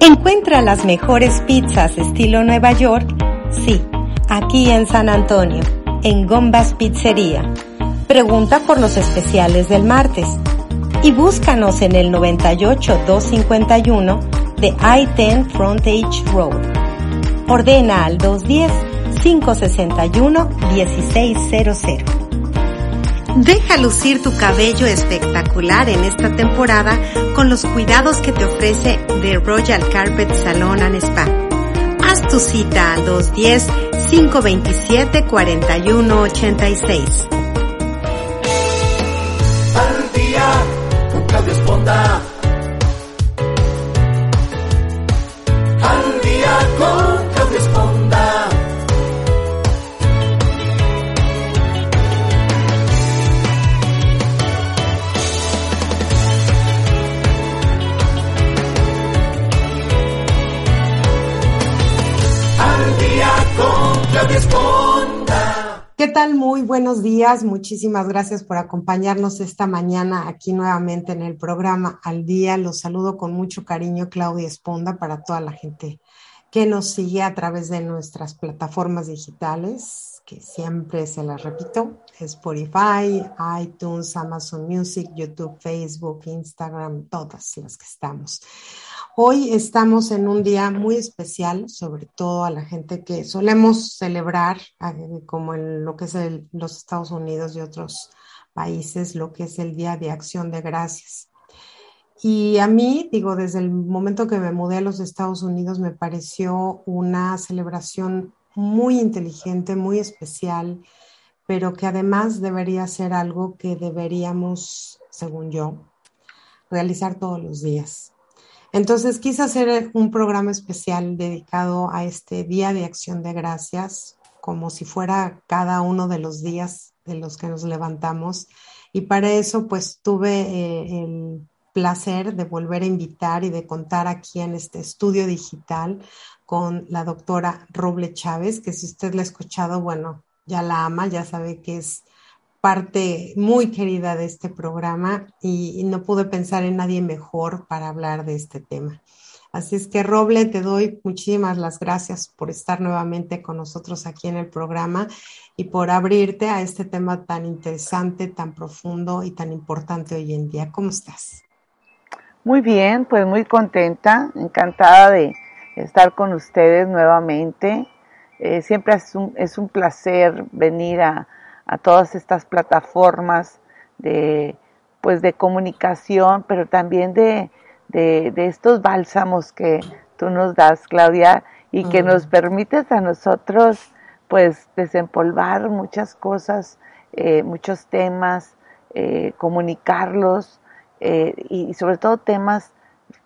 Encuentra las mejores pizzas estilo Nueva York, sí, aquí en San Antonio, en Gombas Pizzería. Pregunta por los especiales del martes y búscanos en el 98 251 de I-10 Frontage Road. Ordena al 210 561 1600. Deja lucir tu cabello espectacular en esta temporada con los cuidados que te ofrece The Royal Carpet Salon and Spa. Haz tu cita al 210-527-4186. Al día. ¿Qué tal? Muy buenos días. Muchísimas gracias por acompañarnos esta mañana aquí nuevamente en el programa Al Día. Los saludo con mucho cariño, Claudia Esponda, para toda la gente que nos sigue a través de nuestras plataformas digitales, que siempre se las repito, Spotify, iTunes, Amazon Music, YouTube, Facebook, Instagram, todas las que estamos. Hoy estamos en un día muy especial, sobre todo a la gente que solemos celebrar, eh, como en lo que es los Estados Unidos y otros países, lo que es el Día de Acción de Gracias. Y a mí, digo, desde el momento que me mudé a los Estados Unidos, me pareció una celebración muy inteligente, muy especial, pero que además debería ser algo que deberíamos, según yo, realizar todos los días. Entonces quise hacer un programa especial dedicado a este Día de Acción de Gracias, como si fuera cada uno de los días de los que nos levantamos. Y para eso, pues tuve eh, el placer de volver a invitar y de contar aquí en este estudio digital con la doctora Roble Chávez, que si usted la ha escuchado, bueno, ya la ama, ya sabe que es parte muy querida de este programa y, no pude pensar en nadie mejor para hablar de este tema. Así es que Roble, te doy muchísimas las gracias por estar nuevamente con nosotros aquí en el programa y por abrirte a este tema tan interesante, tan profundo y tan importante hoy en día. ¿Cómo estás? Muy bien, pues muy contenta, encantada de estar con ustedes nuevamente. Eh, siempre es un, es un placer venir a, a todas estas plataformas de, pues de comunicación, pero también de, de, de estos bálsamos que tú nos das, Claudia, y que nos permites a nosotros, pues, desempolvar muchas cosas, eh, muchos temas, eh, comunicarlos, eh, y, sobre todo temas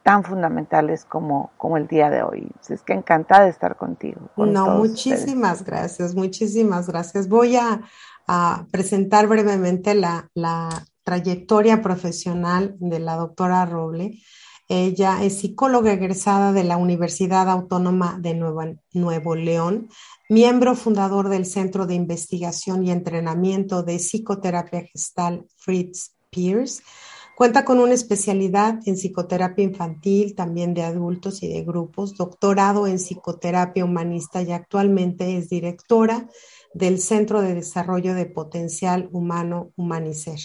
tan fundamentales como, como el día de hoy. Es que encantada de estar contigo. no, muchísimas ustedes. gracias, muchísimas gracias. Voy a, a presentar brevemente la, la, trayectoria profesional de la doctora Roble. Ella es psicóloga egresada de la Universidad Autónoma de Nuevo, Nuevo León, miembro fundador del Centro de Investigación y Entrenamiento de Psicoterapia Gestal Fritz Pierce. Cuenta con una especialidad en psicoterapia infantil, también de adultos y de grupos, doctorado en psicoterapia humanista y actualmente es directora del Centro de Desarrollo de Potencial Humano Humanicer.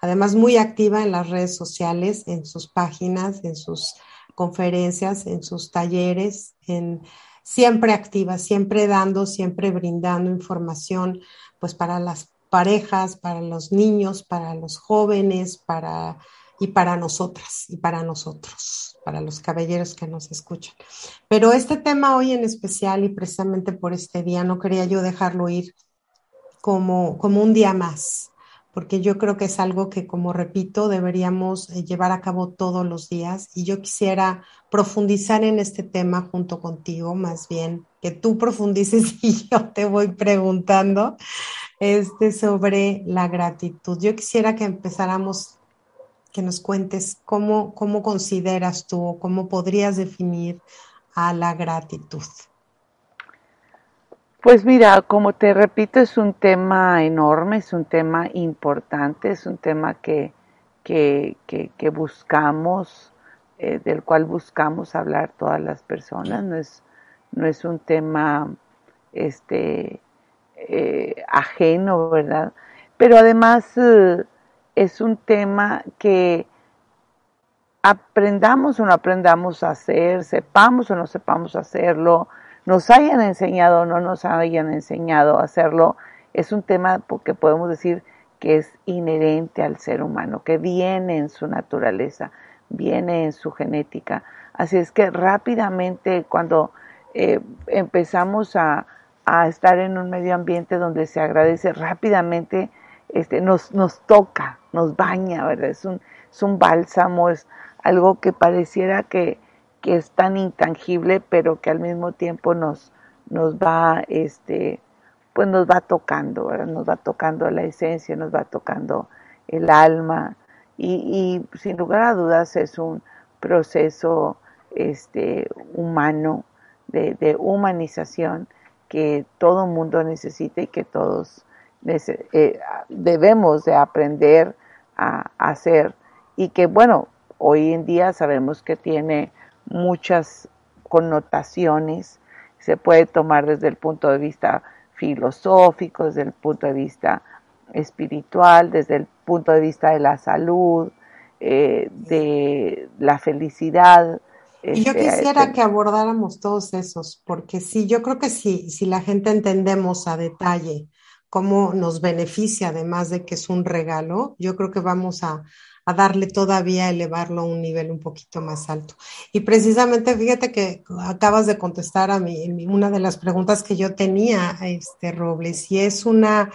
Además, muy activa en las redes sociales, en sus páginas, en sus conferencias, en sus talleres, siempre activa, siempre dando, siempre brindando información, pues para las parejas, para los niños, para los jóvenes, para y para nosotras y para nosotros, para los caballeros que nos escuchan. Pero este tema hoy en especial y precisamente por este día no quería yo dejarlo ir como, como un día más, porque yo creo que es algo que, como repito, deberíamos eh, llevar a cabo todos los días y yo quisiera profundizar en este tema junto contigo, más bien que tú profundices y yo te voy preguntando este, sobre la gratitud. Yo quisiera que empezáramos, que nos cuentes cómo, cómo consideras tú, cómo podrías definir a la gratitud. Pues mira, como te repito, es un tema enorme, es un tema importante, es un tema que, que, que, buscamos, eh, del cual buscamos hablar todas las personas, no es, no es un tema este, eh, ajeno, ¿verdad? Pero además eh, es un tema que aprendamos o no aprendamos a hacer, sepamos o no sepamos hacerlo, nos hayan enseñado o no nos hayan enseñado a hacerlo, es un tema que podemos decir que es inherente al ser humano, que viene en su naturaleza, viene en su genética. Así es que rápidamente cuando eh, empezamos a, estar en un medio ambiente donde se agradece rápidamente, este, nos, nos toca, nos baña, ¿verdad? Es un, es un bálsamo, es algo que pareciera que, que es tan intangible, pero que al mismo tiempo nos, nos va, este, pues nos va tocando, nos va tocando la esencia, nos va tocando el alma y, sin lugar a dudas es un proceso este, humano de, humanización que todo mundo necesita y que todos eh, debemos de aprender a hacer y que bueno, hoy en día sabemos que tiene muchas connotaciones, se puede tomar desde el punto de vista filosófico, desde el punto de vista espiritual, desde el punto de vista de la salud, eh, de la felicidad. Y yo este, quisiera este que abordáramos todos esos, porque sí, yo creo que sí, si la gente entendemos a detalle cómo nos beneficia, además de que es un regalo, yo creo que vamos a, a darle todavía, elevarlo a un nivel un poquito más alto. Y precisamente, fíjate que acabas de contestar a mí una de las preguntas que yo tenía, este Robles, si es una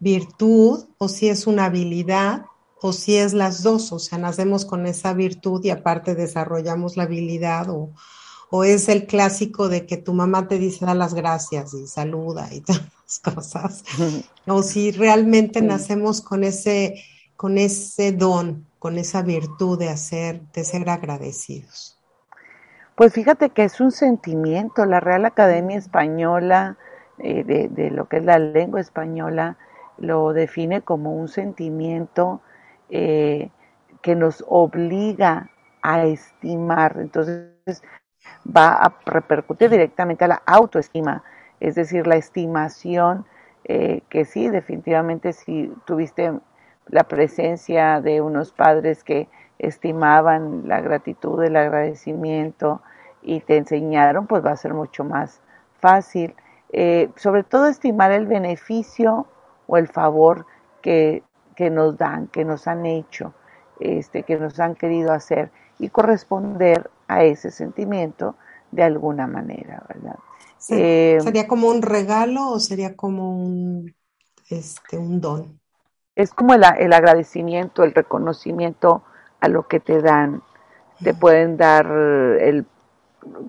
virtud o si es una habilidad o si es las dos, o sea, nacemos con esa virtud y aparte desarrollamos la habilidad o, o es el clásico de que tu mamá te dice da las gracias y saluda y todas las cosas, o si realmente nacemos con ese, con ese don con esa virtud de hacer, de ser agradecidos? Pues fíjate que es un sentimiento. La Real Academia Española, eh, de, lo que es la lengua española, lo define como un sentimiento eh, que nos obliga a estimar. Entonces va a repercutir directamente a la autoestima, es decir, la estimación eh, que sí, definitivamente si tuviste la presencia de unos padres que estimaban la gratitud, el agradecimiento y te enseñaron, pues va a ser mucho más fácil. Eh, sobre todo estimar el beneficio o el favor que, que, nos dan, que nos han hecho, este, que nos han querido hacer y corresponder a ese sentimiento de alguna manera, ¿verdad? Eh, ¿Sería como un regalo o sería como un, este, un don? es como el, agradecimiento, el reconocimiento a lo que te dan. Te pueden dar el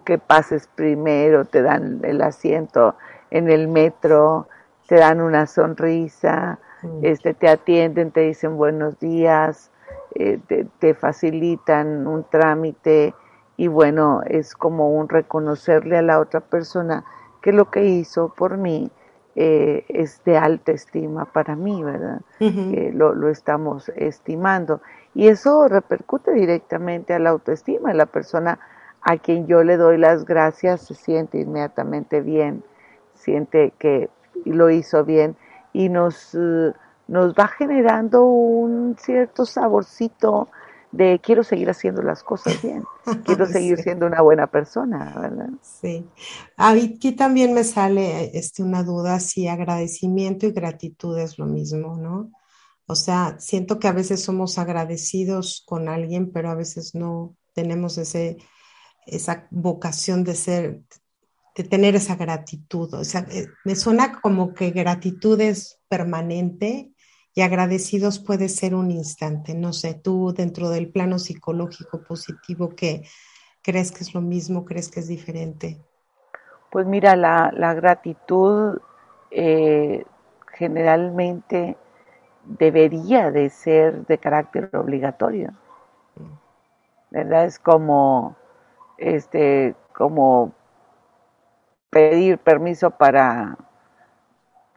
que pases primero, te dan el asiento en el metro, te dan una sonrisa, este, te atienden, te dicen buenos días, eh, te, te, facilitan un trámite y bueno, es como un reconocerle a la otra persona que lo que hizo por mí eh, es de alta estima para mí, ¿verdad? lo, lo, estamos estimando. Y eso repercute directamente a la autoestima. La persona a quien yo le doy las gracias se siente inmediatamente bien, siente que lo hizo bien y nos, eh, nos va generando un cierto saborcito de quiero seguir haciendo las cosas bien, quiero seguir siendo una buena persona, ¿verdad? Sí. Aquí también me sale este, una duda si agradecimiento y gratitud es lo mismo, ¿no? O sea, siento que a veces somos agradecidos con alguien, pero a veces no tenemos ese, esa vocación de ser, de tener esa gratitud. O sea, eh, me suena como que gratitud es permanente y agradecidos puede ser un instante. No sé, tú dentro del plano psicológico positivo, ¿qué crees que es lo mismo? ¿Crees que es diferente? Pues mira, la, gratitud eh, generalmente debería de ser de carácter obligatorio. ¿Verdad? Es como este como pedir permiso para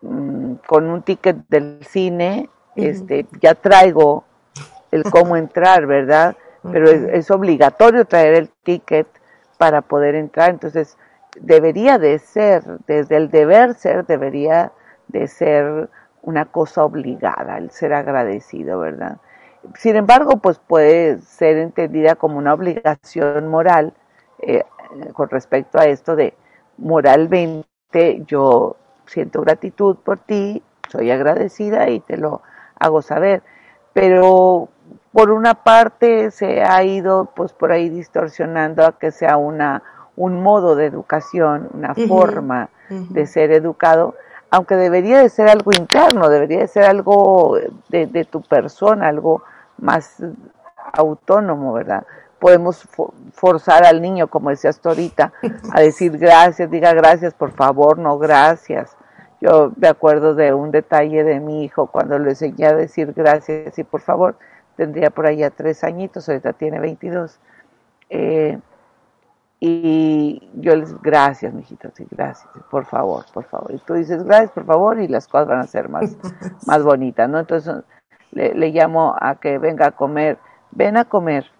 mm, con un ticket del cine, este ya traigo el cómo entrar, ¿verdad? Pero es, obligatorio traer el ticket para poder entrar, entonces debería de ser, desde el deber ser, debería de ser una cosa obligada, el ser agradecido, ¿verdad? Sin embargo, pues puede ser entendida como una obligación moral eh, con respecto a esto de moralmente yo siento gratitud por ti, soy agradecida y te lo hago saber. Pero por una parte se ha ido pues por ahí distorsionando a que sea una un modo de educación, una forma de ser educado, aunque debería de ser algo interno, debería de ser algo de, tu persona, algo más autónomo, ¿verdad? Podemos forzar al niño, como decías tú ahorita, a decir gracias, diga gracias, por favor, no gracias. Yo me acuerdo de un detalle de mi hijo cuando le enseñé a decir gracias y por favor, tendría por allá tres añitos, ahorita tiene 22. Eh, y yo les, gracias, mijito, sí, gracias, por favor, por favor. Y tú dices, gracias, por favor, y las cosas van a ser más, más bonitas, ¿no? Entonces le, llamo a que venga a comer, ven a comer,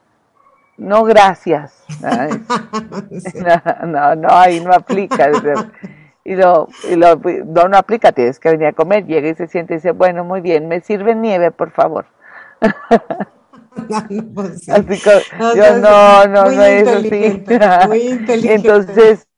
no gracias. No, no, ahí no aplica. Y lo, y lo, no, no aplica, tienes que venir a comer. Llega y se siente y dice, bueno, muy bien, me sirve nieve, por favor. Pues así yo no, no, no es así. Entonces,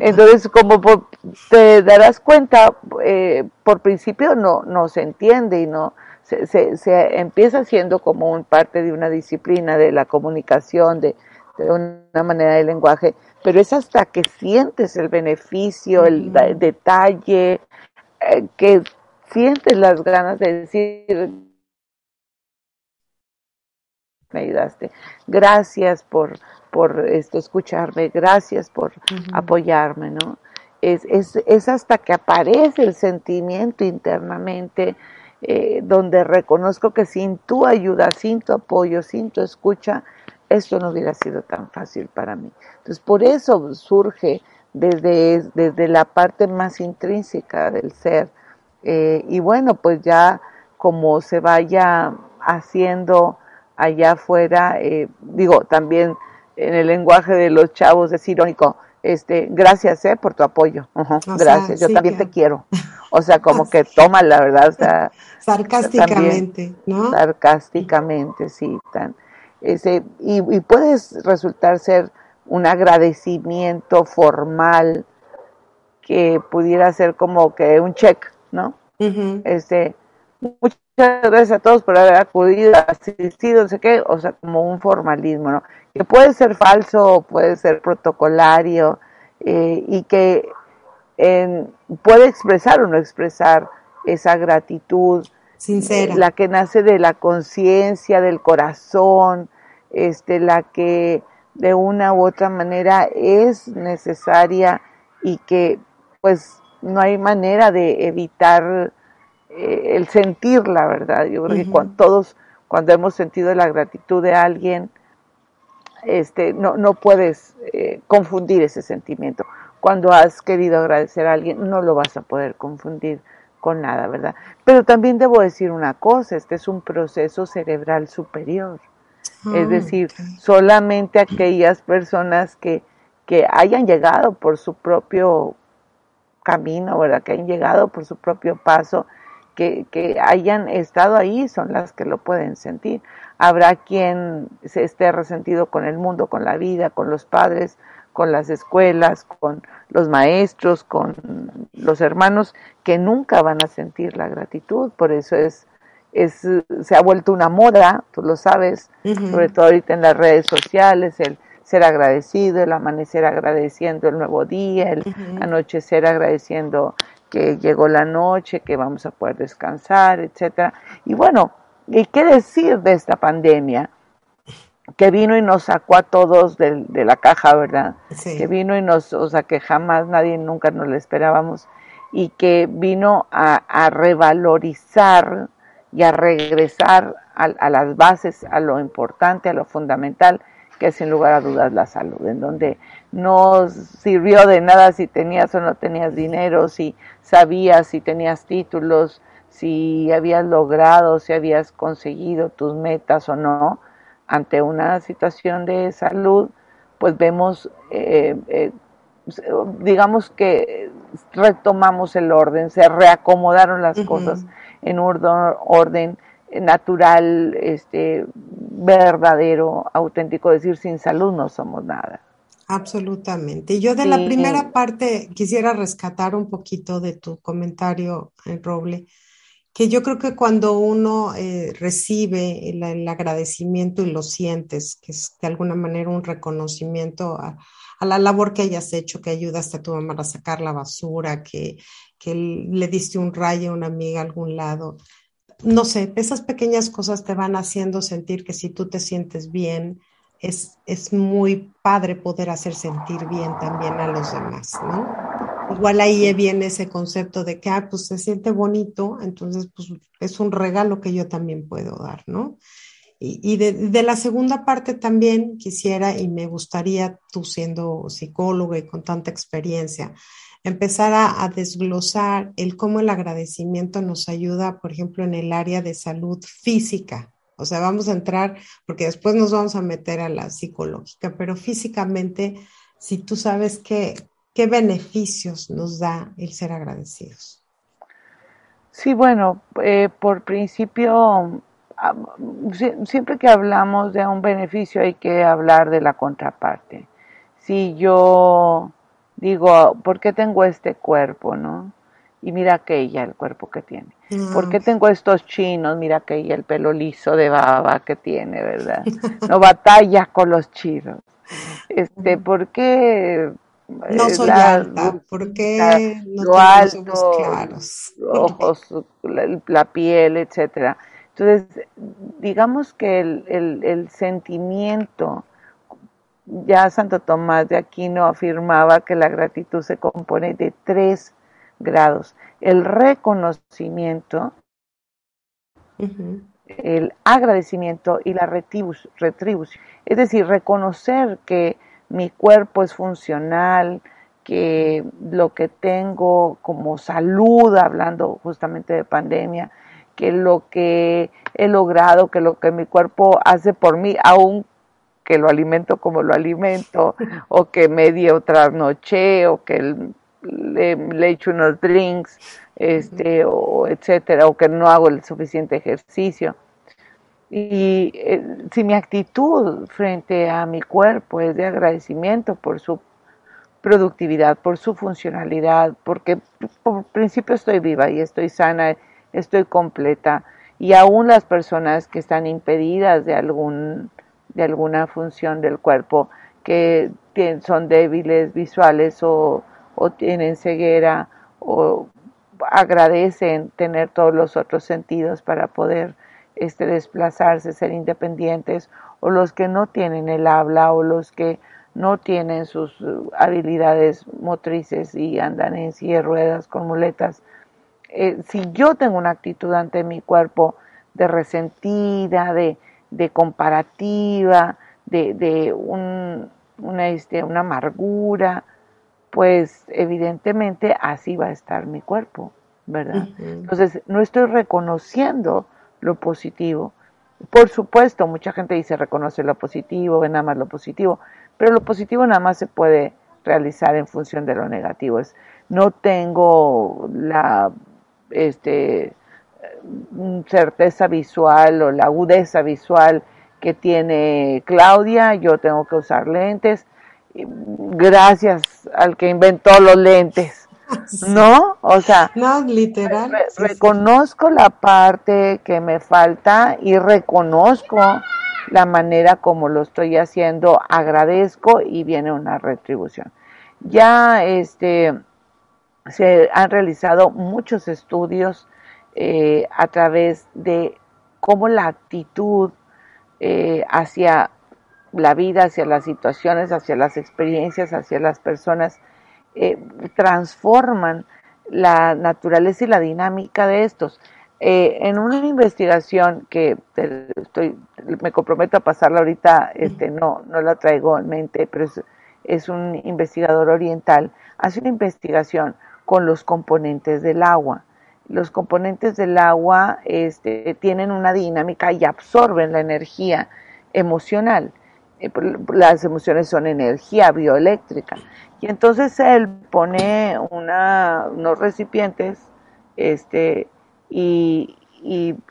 entonces como te darás cuenta, eh, por principio no, no se entiende y no se, se, empieza siendo como un parte de una disciplina de la comunicación, de, de una manera de lenguaje, pero es hasta que sientes el beneficio, el, detalle, eh, que sientes las ganas de decir me ayudaste. Gracias por, por este, escucharme, gracias por apoyarme, ¿no? Es, es, es, hasta que aparece el sentimiento internamente eh, donde reconozco que sin tu ayuda, sin tu apoyo, sin tu escucha, esto no hubiera sido tan fácil para mí. Entonces, por eso surge desde, desde la parte más intrínseca del ser. Eh, y bueno, pues ya como se vaya haciendo allá afuera, eh, digo, también en el lenguaje de los chavos es irónico, este, gracias eh, por tu apoyo, gracias, yo también te quiero. O sea, como que toma la verdad, o sea, sarcásticamente, ¿no? Sarcásticamente, sí, tan, ese, y, y puedes resultar ser un agradecimiento formal que pudiera ser como que un check, ¿no? Este, muchas gracias a todos por haber acudido, asistido, no sé qué, o sea, como un formalismo, ¿no? Que puede ser falso, puede ser protocolario, eh, y que puede expresar o no expresar esa gratitud sincera, la que nace de la conciencia, del corazón, este, la que de una u otra manera es necesaria y que pues no hay manera de evitar eh, el sentir la verdad. Yo creo que cuando, todos, cuando hemos sentido la gratitud de alguien, este, no, no puedes eh, confundir ese sentimiento. Cuando has querido agradecer a alguien, no lo vas a poder confundir con nada, ¿verdad? Pero también debo decir una cosa, este es un proceso cerebral superior. es ah, decir, solamente aquellas personas que, que hayan llegado por su propio camino, ¿verdad? Que hayan llegado por su propio paso, que, que, hayan estado ahí son las que lo pueden sentir. Habrá quien se esté resentido con el mundo, con la vida, con los padres, con las escuelas, con los maestros, con los hermanos, que nunca van a sentir la gratitud. Por eso es, es, se ha vuelto una moda, tú lo sabes, sobre todo ahorita en las redes sociales, el ser agradecido, el amanecer agradeciendo el nuevo día, el anochecer agradeciendo que llegó la noche, que vamos a poder descansar, etcétera. Y bueno, ¿y qué decir de esta pandemia? Que vino y nos sacó a todos de, la caja, ¿verdad? Que vino y nos, o sea, que jamás nadie nunca nos lo esperábamos y que vino a, revalorizar y a regresar a las bases, a lo importante, a lo fundamental, que sin lugar a dudas la salud, en donde no sirvió de nada si tenías o no tenías dinero, si sabías, si tenías títulos, si habías logrado, si habías conseguido tus metas o no, ante una situación de salud, pues vemos, eh, eh, digamos que retomamos el orden, se reacomodaron las cosas en un orden natural, este, verdadero, auténtico, decir sin salud no somos nada. Absolutamente. Yo de la primera parte quisiera rescatar un poquito de tu comentario, eh, Roble, que yo creo que cuando uno eh, recibe el, agradecimiento y lo sientes, que es de alguna manera un reconocimiento a, la labor que hayas hecho, que ayudaste a tu mamá a sacar la basura, que, que le diste un rayo a una amiga a algún lado, no sé, esas pequeñas cosas te van haciendo sentir que si tú te sientes bien, es, es muy padre poder hacer sentir bien también a los demás, ¿no? Igual ahí viene ese concepto de que, ah, pues se siente bonito, entonces, pues es un regalo que yo también puedo dar, ¿no? Y, de, de, la segunda parte también quisiera y me gustaría, tú siendo psicóloga y con tanta experiencia, empezar a, desglosar el cómo el agradecimiento nos ayuda, por ejemplo, en el área de salud física. O sea, vamos a entrar, porque después nos vamos a meter a la psicológica, pero físicamente, si tú sabes qué, qué beneficios nos da el ser agradecidos. Sí, bueno, eh, por principio, siempre que hablamos de un beneficio hay que hablar de la contraparte. Si yo digo, ¿por qué tengo este cuerpo, no? Y mira aquella, el cuerpo que tiene. ¿Por qué tengo estos chinos? Mira aquella, el pelo liso de baba que tiene, ¿verdad? No batalla con los chinos. Este, ¿por qué no soy alta, ¿por qué no tengo alto, ojos claros? Ojos, la, piel, etcétera. Entonces, digamos que el, el, el sentimiento ya Santo Tomás de Aquino afirmaba que la gratitud se compone de tres grados. El reconocimiento, el agradecimiento y la retribución. Es decir, reconocer que mi cuerpo es funcional, que lo que tengo como salud, hablando justamente de pandemia, que lo que he logrado, que lo que mi cuerpo hace por mí, aún que lo alimento como lo alimento, o que medio noche o que le, le echo unos drinks, este, o etcétera, o que no hago el suficiente ejercicio. Y eh, si mi actitud frente a mi cuerpo es de agradecimiento por su productividad, por su funcionalidad, porque por principio estoy viva y estoy sana, estoy completa, y aún las personas que están impedidas de algún de alguna función del cuerpo que son débiles visuales o, tienen ceguera o agradecen tener todos los otros sentidos para poder este, desplazarse, ser independientes, o los que no tienen el habla o los que no tienen sus habilidades motrices y andan en silla de ruedas con muletas. Eh, si yo tengo una actitud ante mi cuerpo de resentida, de, de comparativa, de, de un, una, este, una amargura, pues evidentemente así va a estar mi cuerpo, ¿verdad? Entonces, no estoy reconociendo lo positivo. Por supuesto, mucha gente dice reconoce lo positivo, ve nada más lo positivo, pero lo positivo nada más se puede realizar en función de lo negativo. Es, no tengo la este, certeza visual o la agudeza visual que tiene Claudia, yo tengo que usar lentes. Gracias al que inventó los lentes, ¿no? O sea, no, literal. reconozco la parte que me falta y reconozco la manera como lo estoy haciendo, agradezco y viene una retribución. Ya este se han realizado muchos estudios eh, a través de cómo la actitud eh, hacia la vida, hacia las situaciones, hacia las experiencias, hacia las personas, eh, transforman la naturaleza y la dinámica de estos. en una investigación que estoy, me comprometo a pasarla ahorita, este, no, no la traigo en mente, pero es, es un investigador oriental, hace una investigación con los componentes del agua. Los componentes del agua este, tienen una dinámica y absorben la energía emocional. Eh, las emociones son energía bioeléctrica. Y entonces él pone una, unos recipientes este, y,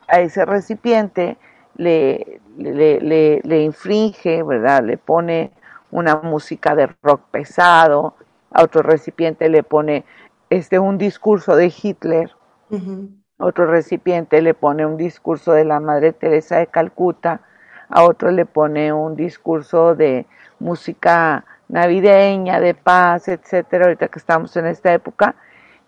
a ese recipiente le, le, le, infringe, ¿verdad? Le pone una música de rock pesado, a otro recipiente le pone este, un discurso de Hitler, otro recipiente le pone un discurso de la Madre Teresa de Calcuta, a otro le pone un discurso de música navideña, de paz, etcétera, ahorita que estamos en esta época,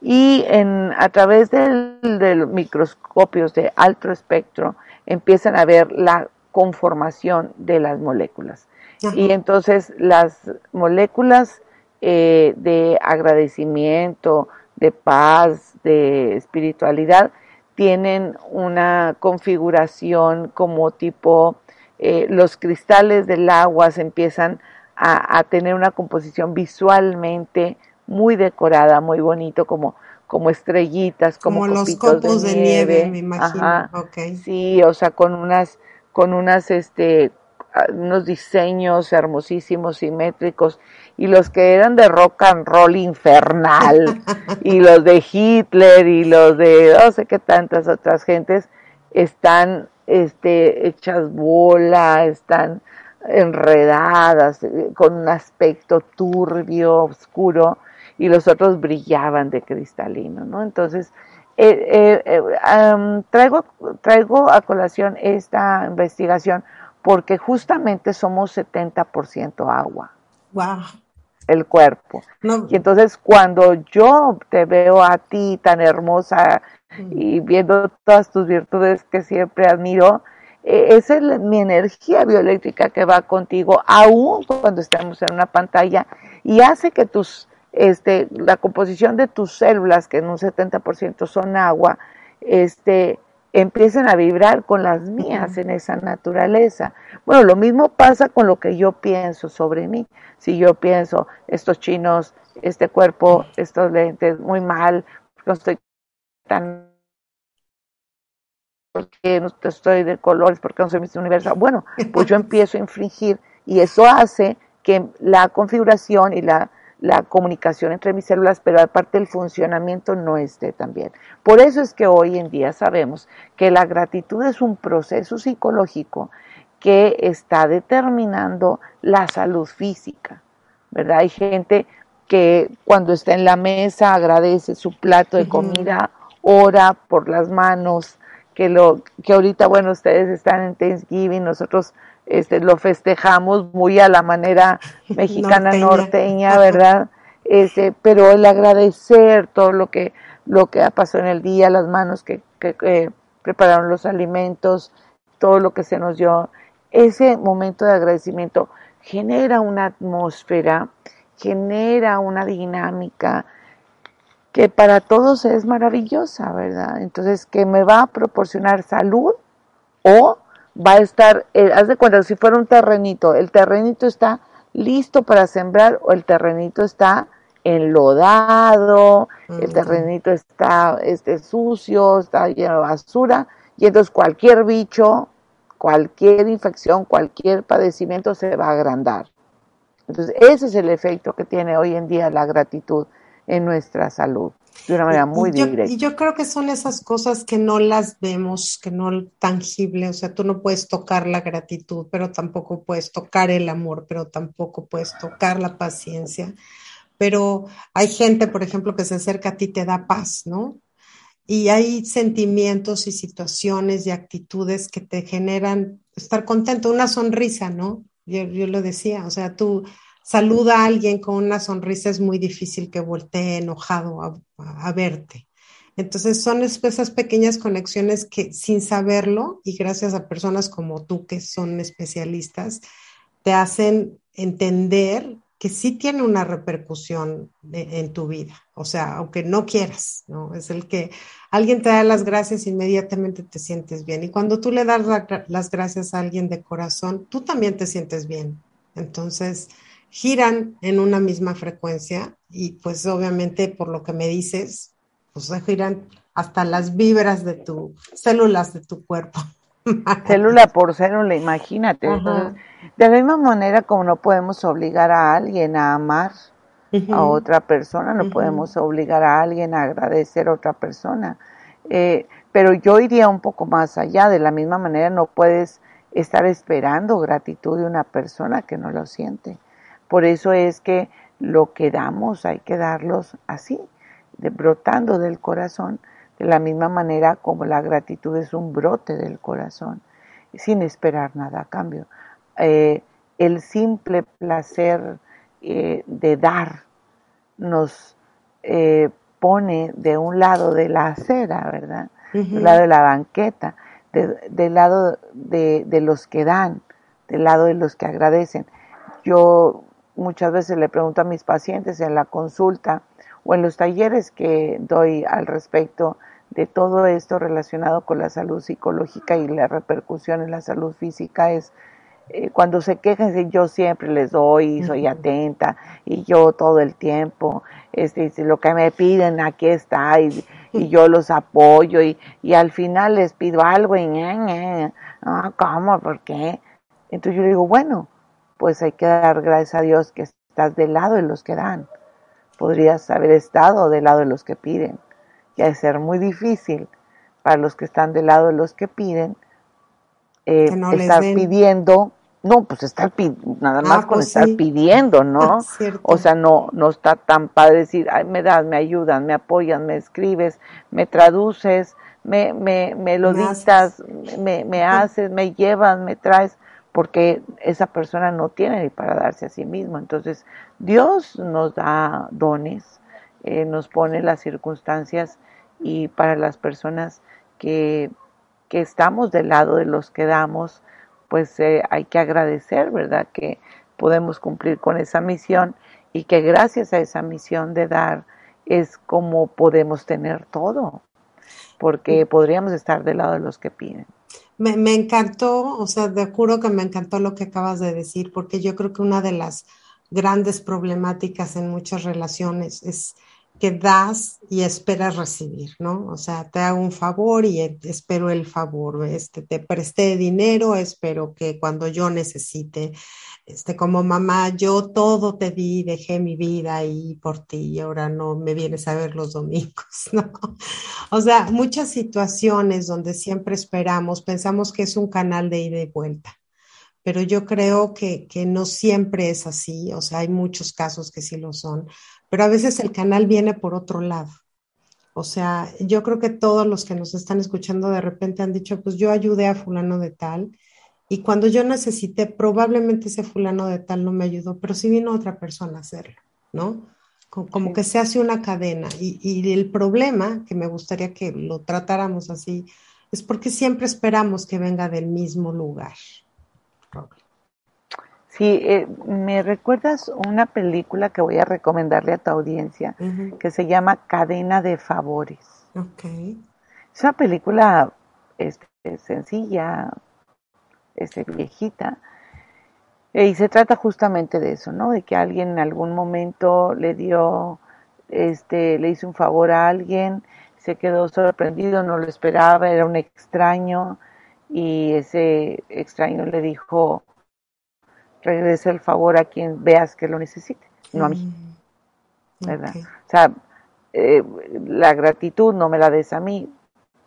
y en, a través de los microscopios de alto espectro empiezan a ver la conformación de las moléculas. Y entonces las moléculas eh, de agradecimiento, de paz, de espiritualidad, tienen una configuración como tipo, eh, los cristales del agua se empiezan a, tener una composición visualmente muy decorada, muy bonito, como, como estrellitas, como, los copos de, nieve, me imagino. Sí, o sea, con unas, con unas, este, unos diseños hermosísimos, simétricos, y los que eran de rock and roll infernal, y los de Hitler, y los de no sé qué tantas otras gentes, están este, hechas bola, están enredadas, eh, con un aspecto turbio, oscuro, y los otros brillaban de cristalino, ¿no? Entonces, eh, eh, traigo, traigo a colación esta investigación porque justamente somos 70% agua. Wow. El cuerpo. Y entonces cuando yo te veo a ti tan hermosa y viendo todas tus virtudes que siempre admiro, eh, esa es mi energía bioeléctrica que va contigo, aún cuando estamos en una pantalla, y hace que tus, este, la composición de tus células, que en un 70% son agua, este, empiecen a vibrar con las mías en esa naturaleza. Bueno, lo mismo pasa con lo que yo pienso sobre mí. Si yo pienso, estos chinos, este cuerpo, estos lentes, muy mal, no estoy tan porque no estoy de colores, porque no soy mi universo. Bueno, pues yo empiezo a infringir y eso hace que la configuración y la la comunicación entre mis células, pero aparte el funcionamiento no esté tan bien. Por eso es que hoy en día sabemos que la gratitud es un proceso psicológico que está determinando la salud física, ¿verdad? Hay gente que cuando está en la mesa agradece su plato de comida, ora por las manos, que lo que ahorita bueno, ustedes están en Thanksgiving, nosotros este, lo festejamos muy a la manera mexicana norteña, ¿verdad? Este, pero el agradecer todo lo que, lo que ha pasado en el día, las manos que, que, prepararon los alimentos, todo lo que se nos dio, ese momento de agradecimiento genera una atmósfera, genera una dinámica que para todos es maravillosa, ¿verdad? Entonces, que me va a proporcionar salud o va a estar, eh, haz de cuenta, si fuera un terrenito, el terrenito está listo para sembrar o el terrenito está enlodado, el terrenito está este, sucio, está lleno de basura, y entonces cualquier bicho, cualquier infección, cualquier padecimiento se va a agrandar. Entonces, ese es el efecto que tiene hoy en día la gratitud en nuestra salud de una manera muy directa. Y yo creo que son esas cosas que no las vemos, que no tangible, o sea, tú no puedes tocar la gratitud, pero tampoco puedes tocar el amor, pero tampoco puedes tocar la paciencia, pero hay gente, por ejemplo, que se acerca a ti y te da paz, ¿no? Y hay sentimientos y situaciones y actitudes que te generan estar contento, una sonrisa, ¿no? Yo, yo lo decía, o sea, tú saluda a alguien con una sonrisa, es muy difícil que voltee enojado a, verte. Entonces son esas pequeñas conexiones que sin saberlo y gracias a personas como tú que son especialistas, te hacen entender que sí tiene una repercusión en tu vida. O sea, aunque no quieras, ¿no? Es el que alguien te da las gracias, inmediatamente te sientes bien. Y cuando tú le das las gracias a alguien de corazón, tú también te sientes bien. Entonces, giran en una misma frecuencia y pues obviamente por lo que me dices, pues giran hasta las vibras de tu células de tu cuerpo. célula por célula, imagínate. de la misma manera como no podemos obligar a alguien a amar a otra persona, no podemos obligar a alguien a agradecer a otra persona. Eh, pero yo iría un poco más allá, de la misma manera no puedes estar esperando gratitud de una persona que no lo siente. Por eso es que lo que damos hay que darlos así, de, brotando del corazón, de la misma manera como la gratitud es un brote del corazón, sin esperar nada a cambio. Eh, el simple placer eh, de dar nos eh, pone de un lado de la acera, ¿verdad? Del lado de la banqueta, del lado de, de, los que dan, del lado de los que agradecen. Yo muchas veces le pregunto a mis pacientes en la consulta o en los talleres que doy al respecto de todo esto relacionado con la salud psicológica y la repercusión en la salud física es eh, cuando se quejan, yo siempre les doy, soy atenta y yo todo el tiempo, este, lo que me piden aquí está y, yo los apoyo y, y, al final les pido algo y ah, ¿cómo? ¿Por qué? Entonces yo le digo, bueno, pues hay que dar gracias a Dios que estás del lado de los que dan. Podrías haber estado del lado de los que piden. Y ha de ser muy difícil para los que están del lado de los que piden eh, estar pidiendo. No, pues estar nada más ah, con pues estar pidiendo, ¿no? o sea, no, no está tan padre decir, ay, me das, me ayudas, me apoyas, me escribes, me traduces, me, me, me lo dictas, me, me haces, me llevas, me traes porque esa persona no tiene ni para darse a sí mismo. Entonces, Dios nos da dones, eh, nos pone las circunstancias y para las personas que, que estamos del lado de los que damos, pues eh, hay que agradecer, ¿verdad? Que podemos cumplir con esa misión y que gracias a esa misión de dar es como podemos tener todo, porque podríamos estar del lado de los que piden. Me, me, encantó, o sea, de juro que me encantó lo que acabas de decir, porque yo creo que una de las grandes problemáticas en muchas relaciones es que das y esperas recibir, ¿no? O sea, te hago un favor y espero el favor, este, te presté dinero, espero que cuando yo necesite, este, como mamá, yo todo te di, dejé mi vida ahí por ti y ahora no me vienes a ver los domingos, ¿no? O sea, muchas situaciones donde siempre esperamos, pensamos que es un canal de ida y vuelta, pero yo creo que, que no siempre es así, o sea, hay muchos casos que sí lo son pero a veces el canal viene por otro lado. O sea, yo creo que todos los que nos están escuchando de repente han dicho, pues yo ayudé a fulano de tal, y cuando yo necesité, probablemente ese fulano de tal no me ayudó, pero sí vino otra persona a hacerlo, ¿no? Como, que se hace una cadena. Y, y, el problema, que me gustaría que lo tratáramos así, es porque siempre esperamos que venga del mismo lugar. Sí, eh, me recuerdas una película que voy a recomendarle a tu audiencia que se llama Cadena de Favores. Okay. Es una película este, sencilla, este, viejita, y se trata justamente de eso, ¿no? De que alguien en algún momento le dio, este, le hizo un favor a alguien, se quedó sorprendido, no lo esperaba, era un extraño, y ese extraño le dijo, regrese el favor a quien veas que lo necesite, no a mí. Mm, ¿Verdad? O sea, eh, la gratitud no me la des a mí,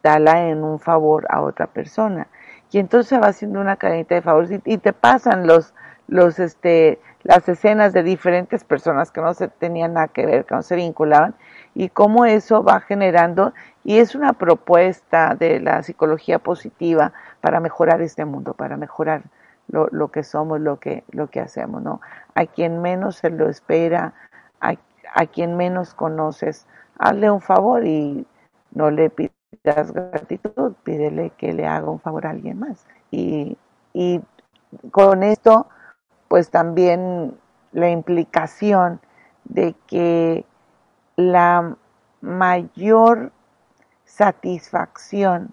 dala en un favor a otra persona. y entonces va haciendo una cadenita de favores y, te pasan los, los, este, las escenas de diferentes personas que no se tenían nada que ver, que no se vinculaban, y cómo eso va generando, y es una propuesta de la psicología positiva para mejorar este mundo, para mejorar lo, lo que somos, lo que, lo que hacemos, ¿no? A quien menos se lo espera, a, a quien menos conoces, hazle un favor y no le pidas gratitud, pídele que le haga un favor a alguien más. Y, y con esto, pues también la implicación de que la mayor satisfacción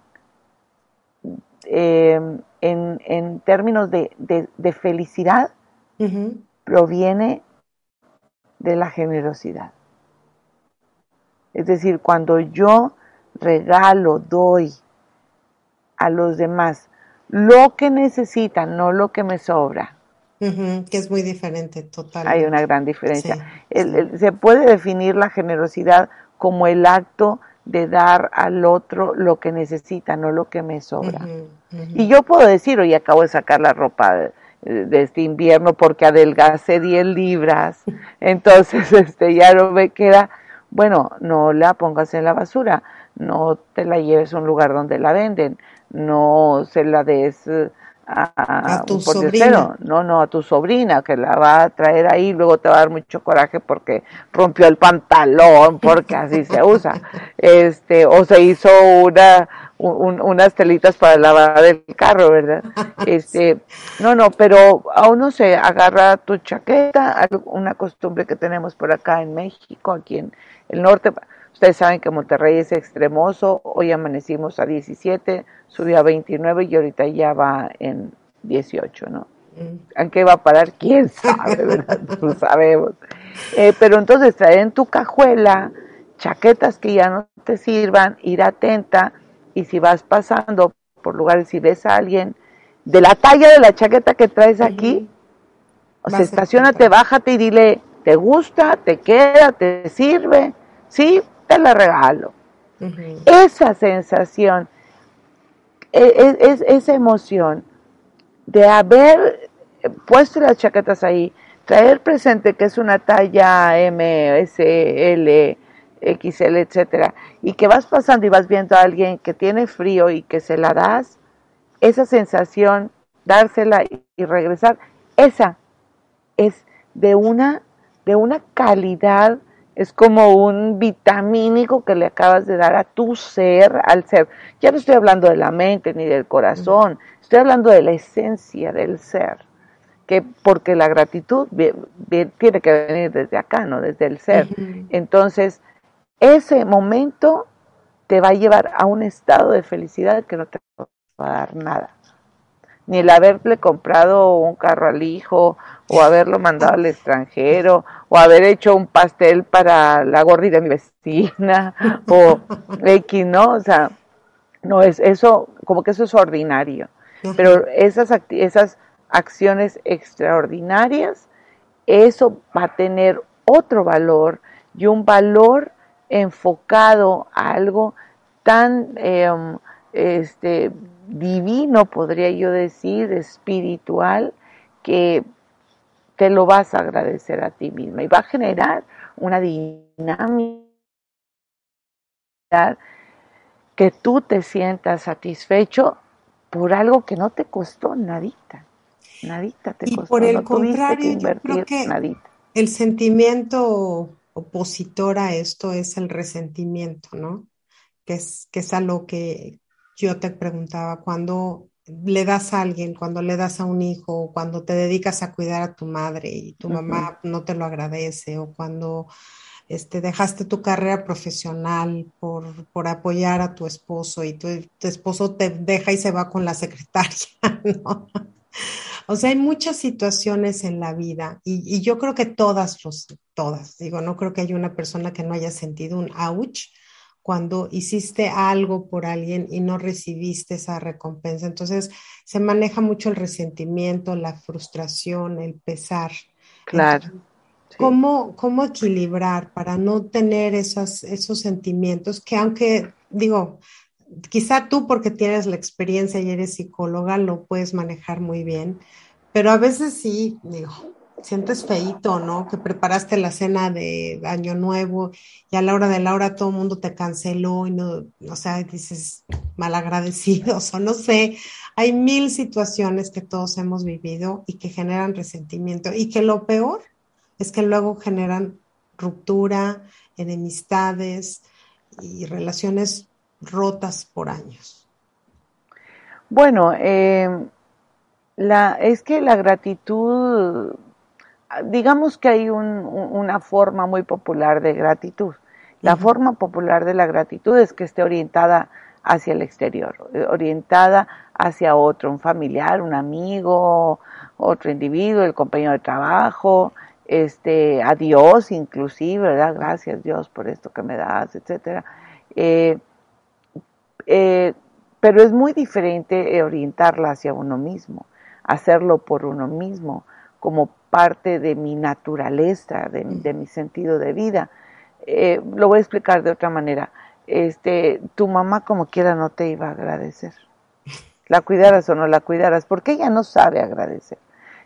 eh, en, en, términos de, de, felicidad proviene de la generosidad. Es decir, cuando yo regalo, doy a los demás lo que necesitan, no lo que me sobra. que es muy diferente, total. Hay una gran diferencia. se puede definir la generosidad como el acto de dar al otro lo que necesita, no lo que me sobra. Y yo puedo decir, hoy acabo de sacar la ropa de, de, este invierno porque adelgacé 10 libras, entonces este ya no me queda, bueno, no la pongas en la basura, no te la lleves a un lugar donde la venden, no se la des a, tu sobrina. No, no, a tu sobrina que la va a traer ahí, luego te va a dar mucho coraje porque rompió el pantalón, porque así se usa. Este, o se hizo una unas telitas para lavar el carro, ¿verdad? Este, no, no, pero aún no se agarra tu chaqueta, una costumbre que tenemos por acá en México, aquí en el norte. Ustedes saben que Monterrey es extremoso, hoy amanecimos a 17, subió a 29 y ahorita ya va en 18, ¿no? ¿A mm. qué va a parar? ¿Quién sabe, verdad? No sabemos. Eh, pero entonces traer en tu cajuela chaquetas que ya no te sirvan, ir atenta, y si vas pasando por lugares y ves a alguien de la talla de la chaqueta que traes aquí, o sea, estacionate, bájate y dile, ¿te gusta? ¿Te queda? ¿Te sirve? Sí, te la regalo. Esa sensación, e, e, es, esa emoción de haber puesto las chaquetas ahí, traer presente que es una talla M, S, L, XL, etcétera, y que vas pasando y vas viendo a alguien que tiene frío y que se la das, esa sensación, dársela y regresar, esa es de una, de una calidad, es como un vitamínico que le acabas de dar a tu ser, al ser. Ya no estoy hablando de la mente ni del corazón, estoy hablando de la esencia del ser que porque la gratitud tiene que venir desde acá, ¿no? Desde el ser. Entonces, ese momento te va a llevar a un estado de felicidad que no te va a dar nada. Ni el haberle comprado un carro al hijo, o haberlo mandado al extranjero, o haber hecho un pastel para la gorri de mi vecina, o X, ¿no? O sea, no es eso, como que eso es ordinario. Pero esas, esas acciones extraordinarias, eso va a tener otro valor y un valor enfocado a algo tan em, este, divino, podría yo decir, espiritual, que te lo vas a agradecer a ti misma y va a generar una dinámica que tú te sientas satisfecho por algo que no te costó nadita, nadita te y costó. por el contrario, yo creo que el sentimiento opositor a esto es el resentimiento, ¿no? Que es, que es a lo que yo te preguntaba, cuando le das a alguien, cuando le das a un hijo, cuando te dedicas a cuidar a tu madre y tu mamá no te lo agradece, o cuando este, dejaste tu carrera profesional por, por apoyar a tu esposo y tu, tu, esposo te deja y se va con la secretaria, ¿no? O sea, hay muchas situaciones en la vida y, yo creo que todas, los, todas, digo, no creo que haya una persona que no haya sentido un ouch cuando hiciste algo por alguien y no recibiste esa recompensa. Entonces, se maneja mucho el resentimiento, la frustración, el pesar. Claro. ¿cómo, ¿Cómo equilibrar para no tener esos sentimientos que aunque, digo, quizá tú porque tienes la experiencia y eres psicóloga lo puedes manejar muy bien, pero a veces sí, digo, sientes feito, ¿no? Que preparaste la cena de Año Nuevo y a la hora de la hora todo el mundo te canceló y no, o sea, dices malagradecidos o no sé. Hay mil situaciones que todos hemos vivido y que generan resentimiento y que lo peor es que luego generan ruptura, enemistades y relaciones rotas por años. Bueno, eh, la, es que la gratitud digamos que hay una forma muy popular de gratitud. La forma popular de la gratitud es que esté orientada hacia el exterior, eh, orientada hacia otro, un familiar, un amigo, otro individuo, el compañero de trabajo, este, a Dios inclusive, ¿verdad? Gracias Dios por esto que me das, etcétera. Eh, eh, pero es muy diferente orientarla hacia uno mismo, hacerlo por uno mismo, como parte de mi naturaleza, de, mi sentido de vida. Eh, lo voy a explicar de otra manera. Este, tu mamá como quiera no te iba a agradecer. La cuidaras o no la cuidaras, porque ella no sabe agradecer.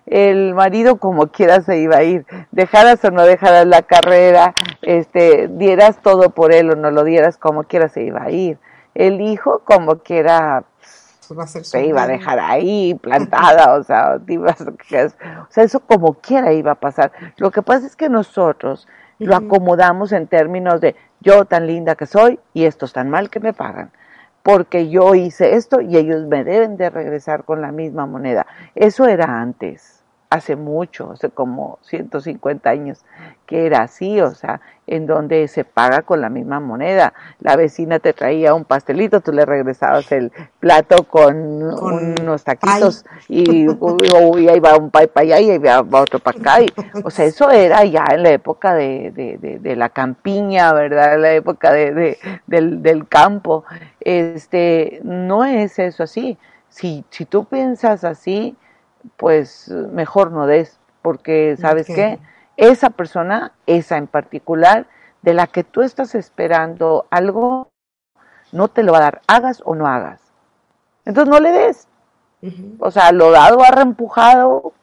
El marido como quiera se iba a ir, dejaras o no dejaras la carrera, este, dieras todo por él o no lo dieras como quiera se iba a ir. El hijo como quiera se iba a dejar ahí plantada, o sea, o sea, eso como quiera iba a pasar. Lo que pasa es que nosotros lo acomodamos en términos de yo tan linda que soy y estos tan mal que me pagan, porque yo hice esto y ellos me deben de regresar con la misma moneda. Eso era antes hace mucho, hace como 150 años, que era así, o sea, en donde se paga con la misma moneda. La vecina te traía un pastelito, tú le regresabas el plato con, unos taquitos y, ahí va un pay para allá y ahí va otro para acá. o sea, eso era ya en la época de, de, de, la campiña, ¿verdad? En la época de, del, del campo. Este, no es eso así. Si, si tú piensas así, pues mejor no des, porque sabes qué, esa persona, esa en particular, de la que tú estás esperando algo, no te lo va a dar, hagas o no hagas. Entonces no le des. O sea, lo dado a reempujado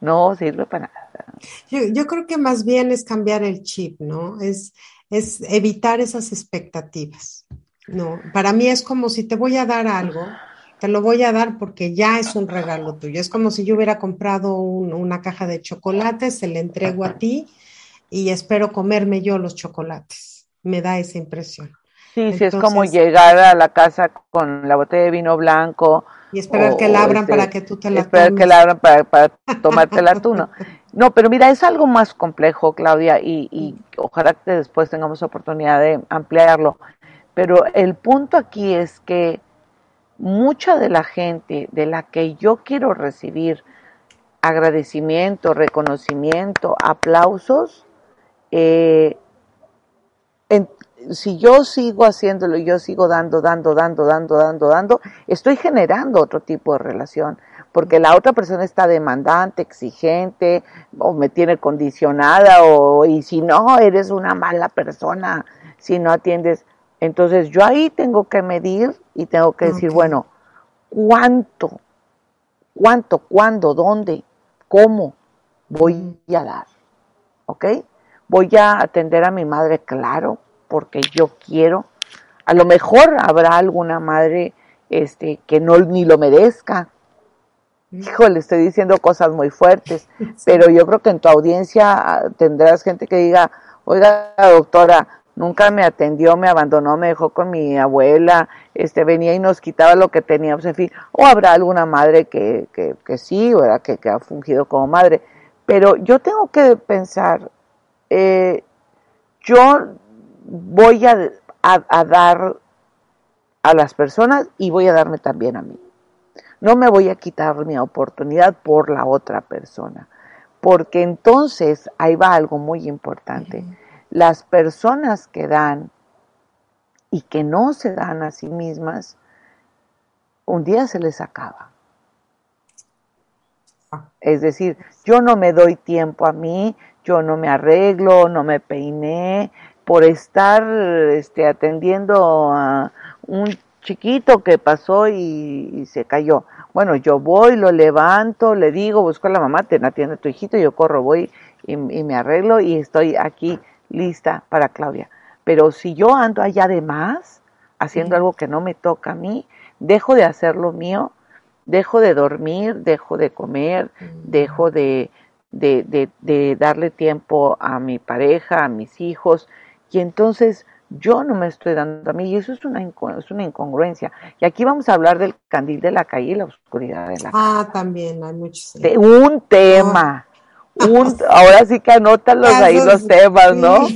no sirve para nada. Yo, yo, creo que más bien es cambiar el chip, ¿no? Es, es evitar esas expectativas. No, para mí es como si te voy a dar algo, te lo voy a dar porque ya es un regalo tuyo. Es como si yo hubiera comprado una caja de chocolates, se le entrego a ti y espero comerme yo los chocolates. Me da esa impresión. Sí, sí, es como llegar a la casa con la botella de vino blanco. Y esperar que la abran este, para que tú te la Esperar que la abran para, para tomártela tú, ¿no? No, pero mira, es algo más complejo, Claudia, y, y ojalá que después tengamos oportunidad de ampliarlo. Pero el punto aquí es que mucha de la gente de la que yo quiero recibir agradecimiento, reconocimiento, aplausos, eh, si yo sigo haciéndolo yo sigo dando, dando, dando, dando, dando, dando, estoy generando otro tipo de relación, porque la otra persona está demandante, exigente, o me tiene condicionada, o y si no, eres una mala persona, si no atiendes. Entonces yo ahí tengo que medir y tengo que decir, bueno, ¿cuánto? ¿Cuánto? ¿Cuándo? ¿Dónde? ¿Cómo voy a dar? ¿Ok? Voy a atender a mi madre, claro, porque yo quiero. A lo mejor habrá alguna madre este, que no ni lo merezca. Hijo, le estoy diciendo cosas muy fuertes, pero yo creo que en tu audiencia ah, tendrás gente que diga, oiga, doctora, nunca me atendió, me abandonó, me dejó con mi abuela, este venía y nos quitaba lo que teníamos, en fin, o habrá alguna madre que, que, que sí, ¿verdad? Que, que, ha fungido como madre, pero yo tengo que pensar, eh, yo voy a, a dar a las personas y voy a darme también a mí. No me voy a quitar mi oportunidad por la otra persona, porque entonces ahí va algo muy importante las personas que dan y que no se dan a sí mismas, un día se les acaba. Es decir, yo no me doy tiempo a mí, yo no me arreglo, no me peiné, por estar este, atendiendo a un chiquito que pasó y, se cayó. Bueno, yo voy, lo levanto, le digo, busco a la mamá, te atiende a tu hijito, yo corro, voy y, me arreglo y estoy aquí lista para Claudia. Pero si yo ando allá de más, haciendo algo que no me toca a mí, dejo de hacer lo mío, dejo de dormir, dejo de comer, dejo de, de, de, darle tiempo a mi pareja, a mis hijos, y entonces yo no me estoy dando a mí, y eso es una, es una incongruencia. Y aquí vamos a hablar del candil de la calle y la oscuridad de la calle. Ah, también hay muchos. De un tema. Un, ahora sí que anótalos ahí los temas, ¿no?